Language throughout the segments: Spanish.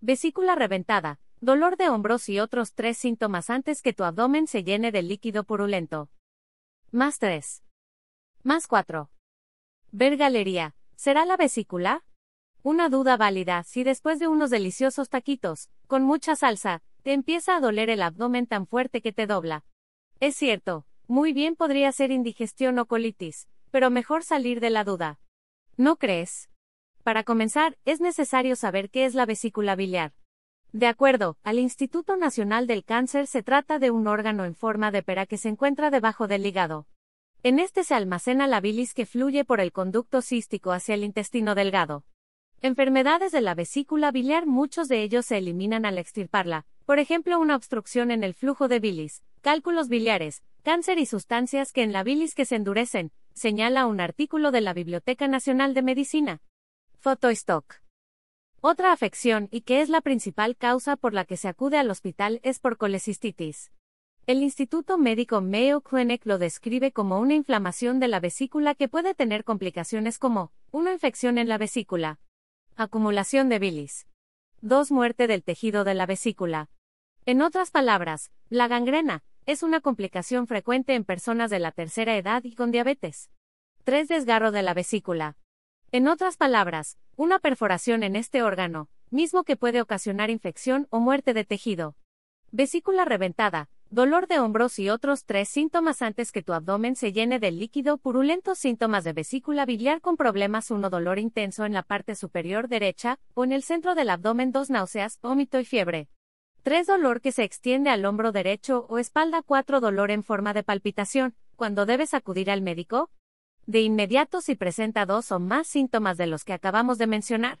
vesícula reventada, dolor de hombros y otros tres síntomas antes que tu abdomen se llene de líquido purulento. Más 3. Más 4. Ver galería. ¿Será la vesícula? Una duda válida si después de unos deliciosos taquitos, con mucha salsa, te empieza a doler el abdomen tan fuerte que te dobla. Es cierto, muy bien podría ser indigestión o colitis, pero mejor salir de la duda. ¿No crees? Para comenzar, es necesario saber qué es la vesícula biliar. De acuerdo al Instituto Nacional del Cáncer, se trata de un órgano en forma de pera que se encuentra debajo del hígado. En este se almacena la bilis que fluye por el conducto cístico hacia el intestino delgado. Enfermedades de la vesícula biliar, muchos de ellos se eliminan al extirparla, por ejemplo, una obstrucción en el flujo de bilis, cálculos biliares, cáncer y sustancias que en la bilis que se endurecen, señala un artículo de la Biblioteca Nacional de Medicina. Otra afección, y que es la principal causa por la que se acude al hospital, es por colecistitis. El Instituto Médico Mayo Clinic lo describe como una inflamación de la vesícula que puede tener complicaciones como una infección en la vesícula, acumulación de bilis, 2. Muerte del tejido de la vesícula. En otras palabras, la gangrena es una complicación frecuente en personas de la tercera edad y con diabetes. 3. Desgarro de la vesícula. En otras palabras, una perforación en este órgano, mismo que puede ocasionar infección o muerte de tejido. Vesícula reventada, dolor de hombros y otros tres síntomas antes que tu abdomen se llene de líquido, purulentos síntomas de vesícula biliar con problemas 1 dolor intenso en la parte superior derecha o en el centro del abdomen 2 náuseas, vómito y fiebre. 3 dolor que se extiende al hombro derecho o espalda 4 dolor en forma de palpitación, cuando debes acudir al médico, de inmediato si presenta dos o más síntomas de los que acabamos de mencionar.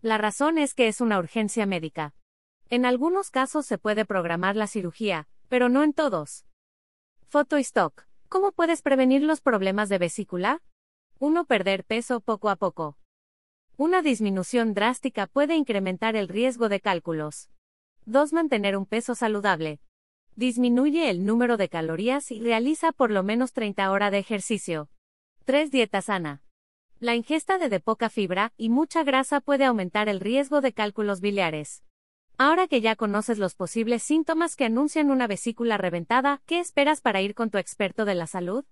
La razón es que es una urgencia médica. En algunos casos se puede programar la cirugía, pero no en todos. Foto stock. ¿Cómo puedes prevenir los problemas de vesícula? 1. Perder peso poco a poco. Una disminución drástica puede incrementar el riesgo de cálculos. 2. Mantener un peso saludable. Disminuye el número de calorías y realiza por lo menos 30 horas de ejercicio. 3. Dieta sana. La ingesta de, poca fibra y mucha grasa puede aumentar el riesgo de cálculos biliares. Ahora que ya conoces los posibles síntomas que anuncian una vesícula reventada, ¿qué esperas para ir con tu experto de la salud?